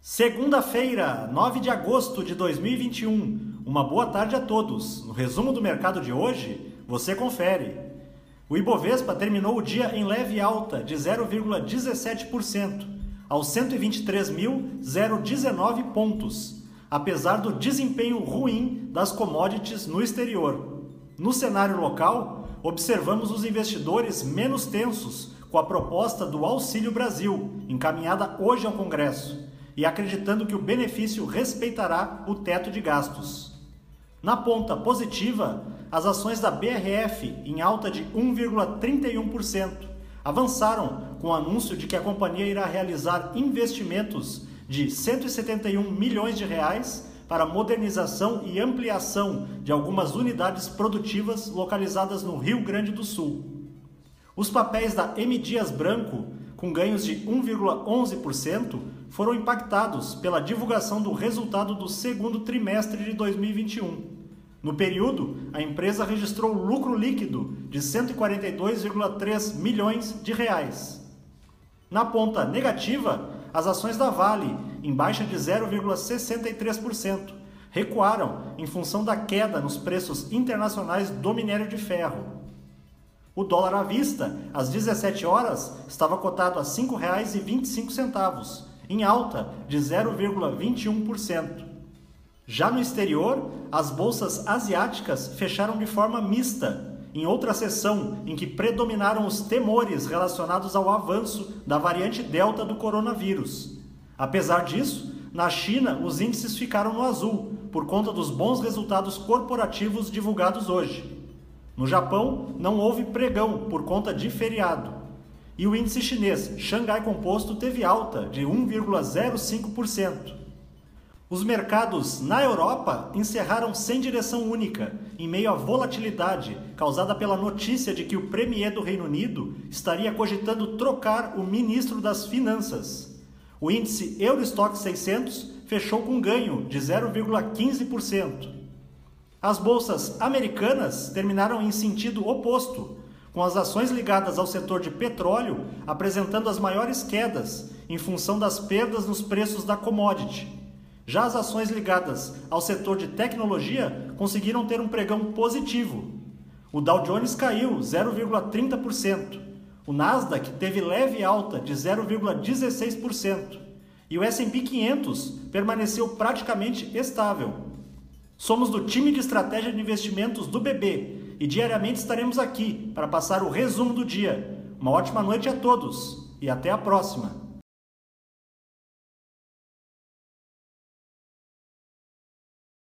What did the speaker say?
Segunda-feira, 9 de agosto de 2021. Uma boa tarde a todos. No resumo do mercado de hoje, você confere. O Ibovespa terminou o dia em leve alta de 0,17%, aos 123.019 pontos, apesar do desempenho ruim das commodities no exterior. No cenário local, observamos os investidores menos tensos com a proposta do Auxílio Brasil, encaminhada hoje ao Congresso e acreditando que o benefício respeitará o teto de gastos. Na ponta positiva, as ações da BRF, em alta de 1,31%, avançaram com o anúncio de que a companhia irá realizar investimentos de 171 milhões de reais para modernização e ampliação de algumas unidades produtivas localizadas no Rio Grande do Sul. Os papéis da M Dias Branco com ganhos de 1,11%, foram impactados pela divulgação do resultado do segundo trimestre de 2021. No período, a empresa registrou lucro líquido de 142,3 milhões de reais. Na ponta negativa, as ações da Vale, em baixa de 0,63%, recuaram em função da queda nos preços internacionais do minério de ferro. O dólar à vista, às 17 horas, estava cotado a R$ 5,25, em alta de 0,21%. Já no exterior, as bolsas asiáticas fecharam de forma mista, em outra sessão em que predominaram os temores relacionados ao avanço da variante Delta do coronavírus. Apesar disso, na China os índices ficaram no azul, por conta dos bons resultados corporativos divulgados hoje. No Japão, não houve pregão por conta de feriado. E o índice chinês Xangai Composto teve alta de 1,05%. Os mercados na Europa encerraram sem direção única, em meio à volatilidade causada pela notícia de que o Premier do Reino Unido estaria cogitando trocar o ministro das Finanças. O índice Eurostock 600 fechou com ganho de 0,15%. As bolsas americanas terminaram em sentido oposto, com as ações ligadas ao setor de petróleo apresentando as maiores quedas em função das perdas nos preços da commodity. Já as ações ligadas ao setor de tecnologia conseguiram ter um pregão positivo. O Dow Jones caiu 0,30%, o Nasdaq teve leve alta de 0,16% e o S&P 500 permaneceu praticamente estável. Somos do time de estratégia de investimentos do BB e diariamente estaremos aqui para passar o resumo do dia. Uma ótima noite a todos e até a próxima!